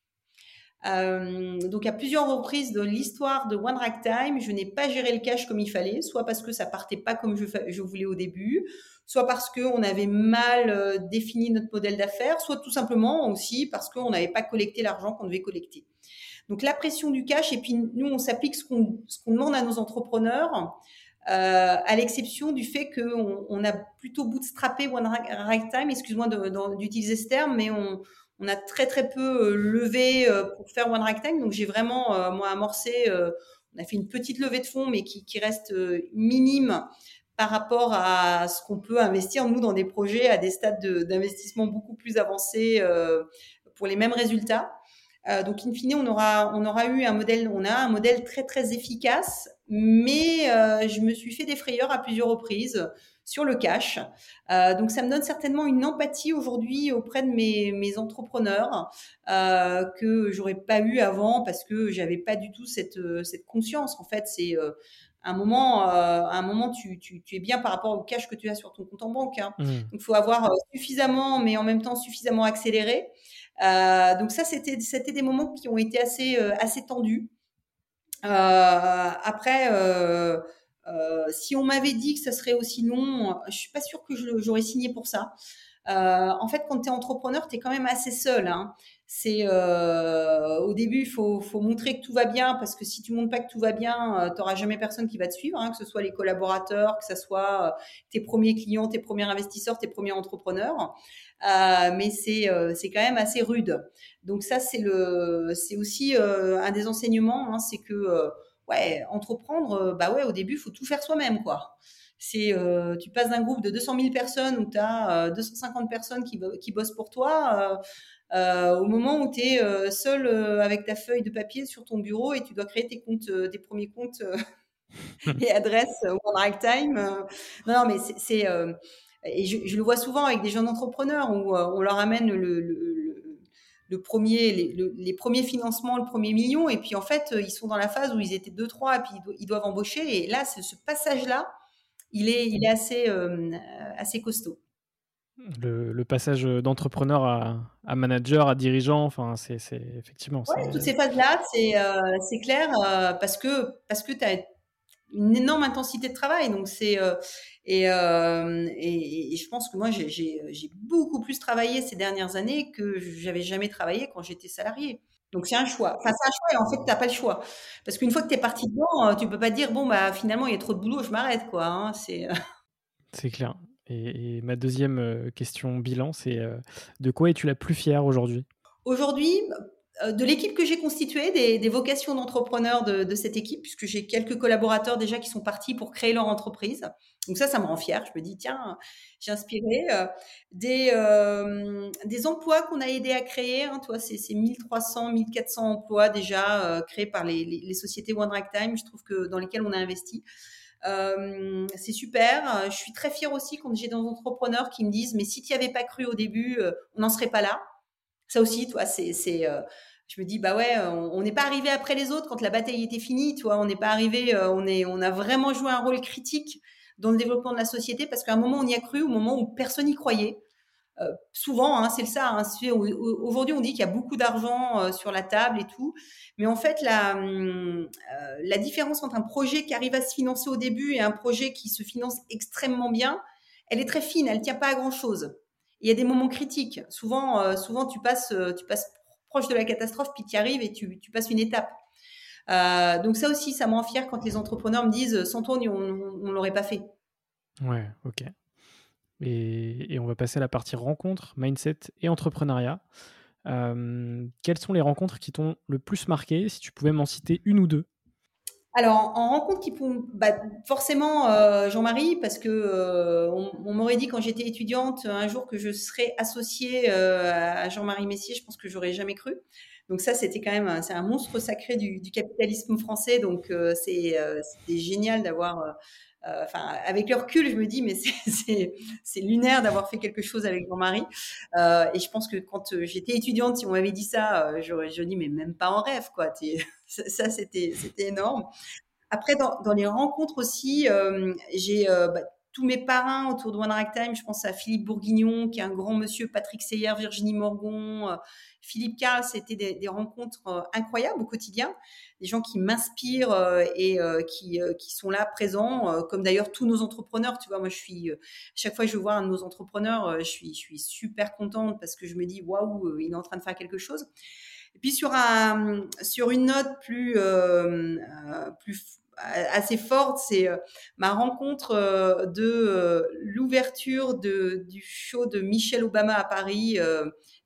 Speaker 2: Euh, donc à plusieurs reprises de l'histoire de One Rack Time, je n'ai pas géré le cash comme il fallait, soit parce que ça partait pas comme je, voulais au début, soit parce qu'on avait mal euh, défini notre modèle d'affaires, soit tout simplement aussi parce qu'on n'avait pas collecté l'argent qu'on devait collecter. Donc la pression du cash, et puis nous, on s'applique ce qu'on demande à nos entrepreneurs, euh, à l'exception du fait qu'on on a plutôt bootstrappé One Right Time, excuse-moi d'utiliser ce terme, mais on, a très très peu euh, levé euh, pour faire One Right Time. Donc j'ai vraiment, moi, amorcé, on a fait une petite levée de fonds, mais qui reste minime par rapport à ce qu'on peut investir, nous, dans des projets à des stades d'investissement beaucoup plus avancés pour les mêmes résultats. Euh, donc, in fine, on aura, on aura eu un modèle, on a un modèle très, très efficace, mais euh, je me suis fait des frayeurs à plusieurs reprises sur le cash. Euh, donc, ça me donne certainement une empathie aujourd'hui auprès de mes, mes entrepreneurs que j'aurais pas eu avant parce que j'avais pas du tout cette, cette conscience. En fait, c'est un moment, euh, un moment tu, tu, tu, es bien par rapport au cash que tu as sur ton compte en banque. Hein. Mmh. Donc, il faut avoir suffisamment, mais en même temps suffisamment accéléré. Euh, donc ça, c'était c'était des moments qui ont été assez euh, assez tendus. Euh, après, si on m'avait dit que ça serait aussi long, je suis pas sûre que j'aurais signé pour ça. en fait, quand tu es entrepreneur, tu es quand même assez seul. Hein. C'est au début, il faut, faut, montrer que tout va bien parce que si tu montres pas que tout va bien, tu n'auras jamais personne qui va te suivre, hein, que ce soit les collaborateurs, que ce soit tes premiers clients, tes premiers investisseurs, tes premiers entrepreneurs. Euh, mais c'est euh, c'est quand même assez rude. Donc ça c'est le c'est aussi euh, un des enseignements, hein, c'est que ouais entreprendre, bah ouais au début il faut tout faire soi-même quoi. C'est tu passes d'un groupe de 200 000 personnes où tu as 250 personnes qui, qui bossent pour toi. Euh, au moment où tu es seul avec ta feuille de papier sur ton bureau et tu dois créer tes comptes, tes premiers comptes et adresses au Time. non, non, mais c'est et je, je, le vois souvent avec des jeunes entrepreneurs où euh, on leur amène le, le, le premier, les, les, premiers financements, le premier million, et puis en fait, ils sont dans la phase où ils étaient deux, trois, et puis ils, doivent embaucher. Et là, ce passage-là, il est, il est assez, euh, assez costaud.
Speaker 1: Le, le, passage d'entrepreneur à, à, manager, à dirigeant, enfin, c'est effectivement.
Speaker 2: Ouais, toutes ces phases-là, c'est euh, clair, euh, parce que, parce que tu as une énorme intensité de travail. Donc c'est et, et, je pense que moi j'ai beaucoup plus travaillé ces dernières années que j'avais jamais travaillé quand j'étais salarié. Donc c'est un choix. Enfin c'est un choix et en fait tu n'as pas le choix parce qu'une fois que tu es parti dedans, tu peux pas dire bon bah finalement il y a trop de boulot, je m'arrête quoi. Hein. c'est
Speaker 1: clair. Et, ma deuxième question bilan, c'est de quoi es-tu la plus fière aujourd'hui?
Speaker 2: Aujourd'hui, euh, de l'équipe que j'ai constituée, des, vocations d'entrepreneurs de, cette équipe, puisque j'ai quelques collaborateurs déjà qui sont partis pour créer leur entreprise. Donc ça, ça me rend fière. Je me dis, tiens, j'ai inspiré euh, des, euh, emplois qu'on a aidé à créer. Hein, toi, c'est 1300, 1400 emplois déjà créés par les, sociétés One Time, je trouve que dans lesquelles on a investi. C'est super. Je suis très fière aussi quand j'ai des entrepreneurs qui me disent, mais si tu n'y avais pas cru au début, on n'en serait pas là. Ça aussi, toi, c'est je me dis bah ouais, on n'est pas arrivé après les autres quand la bataille était finie, tu vois, on n'est pas arrivé, euh, on est, on a vraiment joué un rôle critique dans le développement de la société parce qu'à un moment on y a cru, au moment où personne n'y croyait. Euh, souvent, hein, c'est ça. Hein, Aujourd'hui, on dit qu'il y a beaucoup d'argent euh, sur la table et tout, mais en fait, la, hum, la différence entre un projet qui arrive à se financer au début et un projet qui se finance extrêmement bien, elle est très fine. Elle tient pas à grand chose. Il y a des moments critiques. Souvent, souvent, tu passes, tu passes proche de la catastrophe, puis tu y arrives et tu, passes une étape. Euh, donc ça aussi, ça me rend fier quand les entrepreneurs me disent sans toi, on ne l'aurait pas fait.
Speaker 1: Ouais, ok. Et, on va passer à la partie rencontre, mindset et entrepreneuriat. Euh, quelles sont les rencontres qui t'ont le plus marqué? Si tu pouvais m'en citer une ou deux.
Speaker 2: Alors, en rencontre qui bah, forcément euh, Jean-Marie, parce que euh, on, m'aurait dit quand j'étais étudiante un jour que je serais associée euh, à Jean-Marie Messier, je pense que j'aurais jamais cru. Donc ça, c'était quand même c'est un monstre sacré du, du capitalisme français. Donc c'est c'était génial d'avoir euh, enfin, avec le recul, je me dis, mais c'est lunaire d'avoir fait quelque chose avec mon mari. Euh, et je pense que quand euh, j'étais étudiante, si on m'avait dit ça, j'aurais dit, mais même pas en rêve, quoi. Ça, c'était énorme. Après, dans, dans, les rencontres aussi, j'ai bah, tous mes parrains autour de One Time, je pense à Philippe Bourguignon, qui est un grand monsieur, Patrick Seyer, Virginie Morgon, euh, Philippe Carl, c'était des, rencontres euh, incroyables au quotidien, des gens qui m'inspirent euh, et qui, sont là présents, comme d'ailleurs tous nos entrepreneurs. Tu vois, moi, chaque fois que je vois un de nos entrepreneurs, je suis, super contente parce que je me dis, waouh, il est en train de faire quelque chose. Et puis sur, un, sur une note plus, plus assez forte, c'est euh, ma rencontre euh, de euh, l'ouverture du show de Michelle Obama à Paris,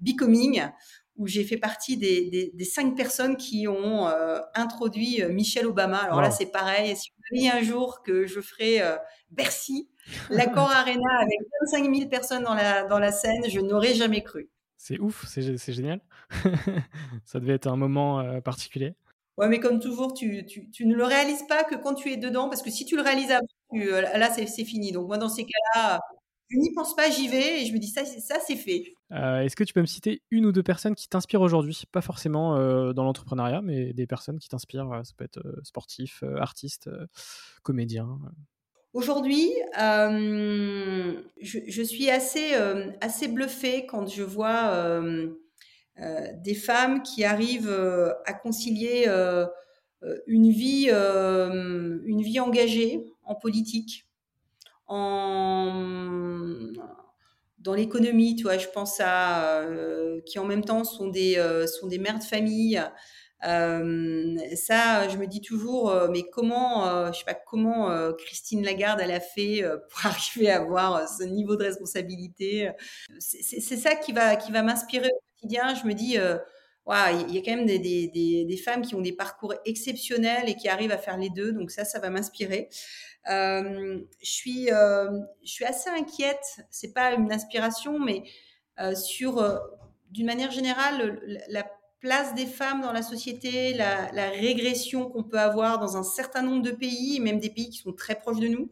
Speaker 2: Becoming, où j'ai fait partie des, des, cinq personnes qui ont introduit Michelle Obama. Alors là, c'est pareil. Si vous voyez un jour que je ferai Bercy, l'accord Arena avec 25 000 personnes dans la, dans la scène, je n'aurais jamais cru.
Speaker 1: C'est ouf, c'est génial. Ça devait être un moment particulier.
Speaker 2: Ouais, mais comme toujours, tu, tu, tu, ne le réalises pas que quand tu es dedans, parce que si tu le réalises avant, euh, là, c'est fini. Donc, moi, dans ces cas-là, je n'y pense pas, j'y vais et je me dis, ça, ça c'est fait.
Speaker 1: Euh, est-ce que tu peux me citer une ou deux personnes qui t'inspirent aujourd'hui? Pas forcément euh, dans l'entrepreneuriat, mais des personnes qui t'inspirent. Ça peut être sportif, artiste, comédien.
Speaker 2: Aujourd'hui, je, je, suis assez, assez bluffée quand je vois des femmes qui arrivent euh, à concilier euh, une vie, une vie engagée en politique, en dans l'économie, tu vois, je pense à qui en même temps sont des sont des mères de famille. ça, je me dis toujours, mais comment, je sais pas comment Christine Lagarde elle a fait pour arriver à avoir ce niveau de responsabilité? C'est ça qui va qui va m'inspirer je me dis, euh, il y a quand même des, femmes qui ont des parcours exceptionnels et qui arrivent à faire les deux. Donc ça, ça va m'inspirer. Euh, je suis, euh, je suis assez inquiète. C'est pas une inspiration, mais sur, d'une manière générale, la place des femmes dans la société, la, la régression qu'on peut avoir dans un certain nombre de pays, même des pays qui sont très proches de nous.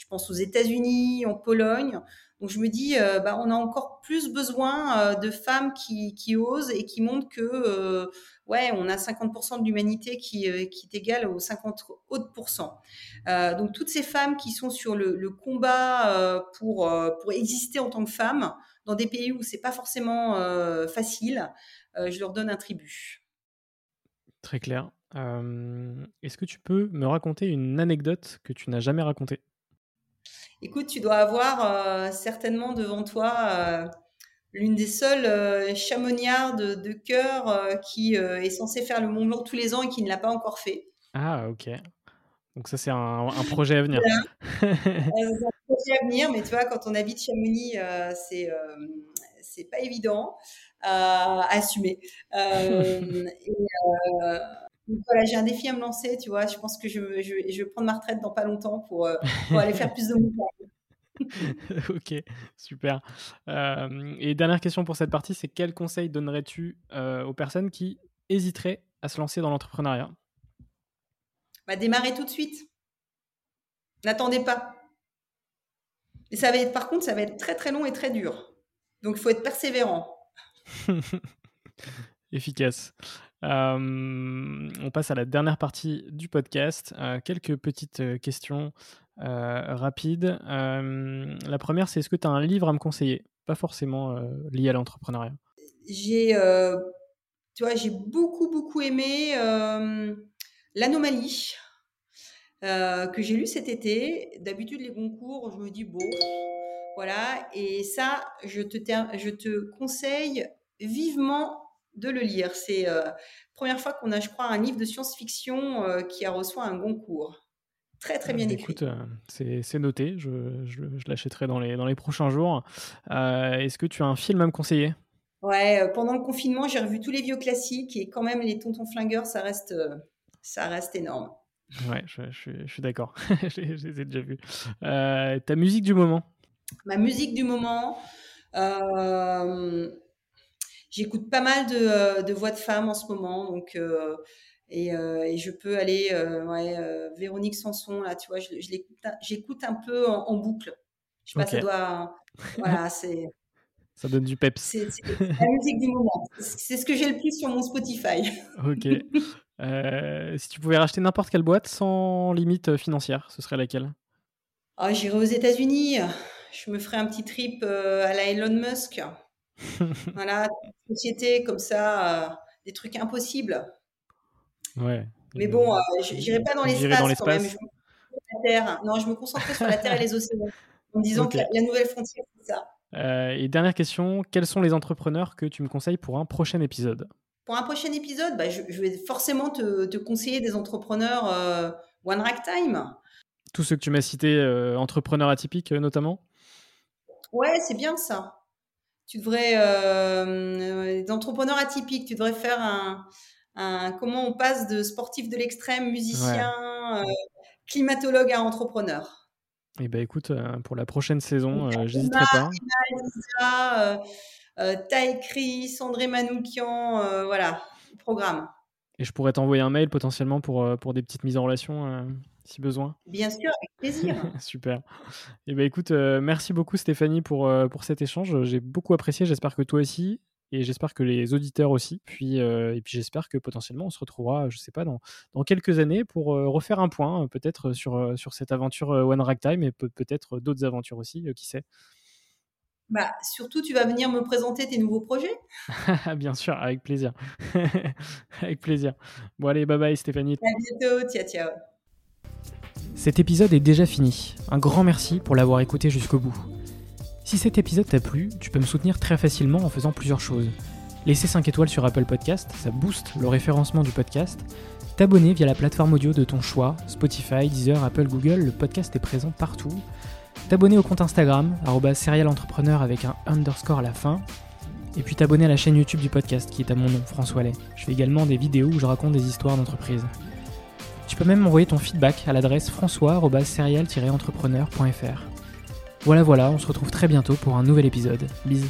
Speaker 2: Je pense aux États-Unis, en Pologne. Donc je me dis, euh, bah, on a encore plus besoin euh, de femmes qui, osent et qui montrent que, euh, ouais, on a 50% de l'humanité qui, est égale aux 50 autres pourcents. donc toutes ces femmes qui sont sur le, combat pour, pour exister en tant que femmes dans des pays où c'est pas forcément facile, je leur donne un tribut.
Speaker 1: Très clair. Est-ce que tu peux me raconter une anecdote que tu n'as jamais racontée?
Speaker 2: Écoute, tu dois avoir certainement devant toi l'une des seules chamoniards de, cœur qui est censée faire le Mont Blanc tous les ans et qui ne l'a pas encore fait.
Speaker 1: Ah, ok. Donc ça, c'est un, projet à venir.
Speaker 2: c'est un projet à venir, mais tu vois, quand on habite Chamonix, c'est c'est pas évident à assumer. et, voilà, j'ai un défi à me lancer, tu vois. Je pense que je, je, je vais prendre ma retraite dans pas longtemps pour, euh, pour aller faire plus de montagnes.
Speaker 1: ok, super. Euh, et dernière question pour cette partie, c'est quel conseil donnerais-tu euh, aux personnes qui hésiteraient à se lancer dans l'entrepreneuriat?
Speaker 2: Bah, Démarrer tout de suite. N'attendez pas. Et ça va être, par contre, ça va être très très long et très dur. Donc il faut être persévérant.
Speaker 1: Efficace. Euh, on passe à la dernière partie du podcast. Euh, quelques petites euh, questions rapides. la première, c'est est-ce que tu as un livre à me conseiller? Pas forcément lié à l'entrepreneuriat.
Speaker 2: J'ai, tu vois, j'ai beaucoup beaucoup aimé l'anomalie. que j'ai lu cet été. D'habitude, les concours, je me dis, bon, voilà. Et ça, je te, je te conseille vivement de le lire. C'est la euh, première fois qu'on a, je crois, un livre de science-fiction euh, qui a reçu un concours. Très, très bien écrit.
Speaker 1: Écoute, euh, c'est noté. Je, l'achèterai dans les, dans les prochains jours. Est-ce que tu as un film à me conseiller?
Speaker 2: Ouais, pendant le confinement, j'ai revu tous les vieux classiques et quand même, les Tontons Flingueurs, ça reste, ça reste énorme.
Speaker 1: Ouais, je, suis d'accord. je les ai déjà vus. ta musique du moment?
Speaker 2: Ma musique du moment. J'écoute pas mal de, euh, de, voix de femmes en ce moment, donc euh, et, euh, et, je peux aller, ouais, Véronique Sanson là, tu vois, je, j'écoute un peu en, boucle. Je sais pas, ça doit, voilà, c'est.
Speaker 1: Ça donne du peps.
Speaker 2: C'est, la musique du moment. C'est ce que j'ai le plus sur mon Spotify.
Speaker 1: Ok. si tu pouvais racheter n'importe quelle boîte sans limite financière, ce serait laquelle?
Speaker 2: Oh, J'irais aux États-Unis. Je me ferais un petit trip à la Elon Musk. voilà, société comme ça, euh, des trucs impossibles.
Speaker 1: Ouais.
Speaker 2: Mais bon, euh, j'irai pas dans l'espace quand même. Je la Terre. Non, je me concentrerai sur la Terre et les océans. En disant que la, nouvelle frontière, c'est ça.
Speaker 1: Euh, et dernière question, quels sont les entrepreneurs que tu me conseilles pour un prochain épisode?
Speaker 2: Pour un prochain épisode, bah, je, vais forcément te, te conseiller des entrepreneurs One Rack Time.
Speaker 1: Tous ceux que tu m'as cités, entrepreneurs atypiques notamment?
Speaker 2: Ouais, c'est bien ça tu devrais, euh, des entrepreneurs atypiques, tu devrais faire un, comment on passe de sportif de l'extrême, musicien, euh, climatologue à entrepreneur?
Speaker 1: Eh ben écoute, euh, pour la prochaine saison, j'hésiterai pas.
Speaker 2: Lisa, euh, Chris, André Manoukian, voilà, programme.
Speaker 1: Et je pourrais t'envoyer un mail potentiellement pour, pour des petites mises en relation si besoin.
Speaker 2: Bien sûr, avec plaisir.
Speaker 1: Super. Et eh ben écoute, euh, merci beaucoup Stéphanie pour, euh, pour cet échange. J'ai beaucoup apprécié. J'espère que toi aussi. Et j'espère que les auditeurs aussi. Puis, euh, et puis j'espère que potentiellement on se retrouvera, je sais pas, dans, dans quelques années pour refaire un point, peut-être sur, sur cette aventure One Ragtime et peut-être d'autres aventures aussi, qui sait.
Speaker 2: Bah, surtout, tu vas venir me présenter tes nouveaux projets
Speaker 1: Bien sûr, avec plaisir. avec plaisir. Bon, allez, bye bye Stéphanie.
Speaker 2: À bientôt, ciao, ciao.
Speaker 1: Cet épisode est déjà fini. Un grand merci pour l'avoir écouté jusqu'au bout. Si cet épisode t'a plu, tu peux me soutenir très facilement en faisant plusieurs choses. Laisser 5 étoiles sur Apple Podcast, ça booste le référencement du podcast. T'abonner via la plateforme audio de ton choix, Spotify, Deezer, Apple, Google, le podcast est présent partout. T'abonner au compte Instagram, serialentrepreneur avec un underscore à la fin. Et puis t'abonner à la chaîne YouTube du podcast qui est à mon nom, François Lay. Je fais également des vidéos où je raconte des histoires d'entreprise. Tu peux même m'envoyer ton feedback à l'adresse françois-serial-entrepreneur.fr. Voilà voilà, on se retrouve très bientôt pour un nouvel épisode. Bisous.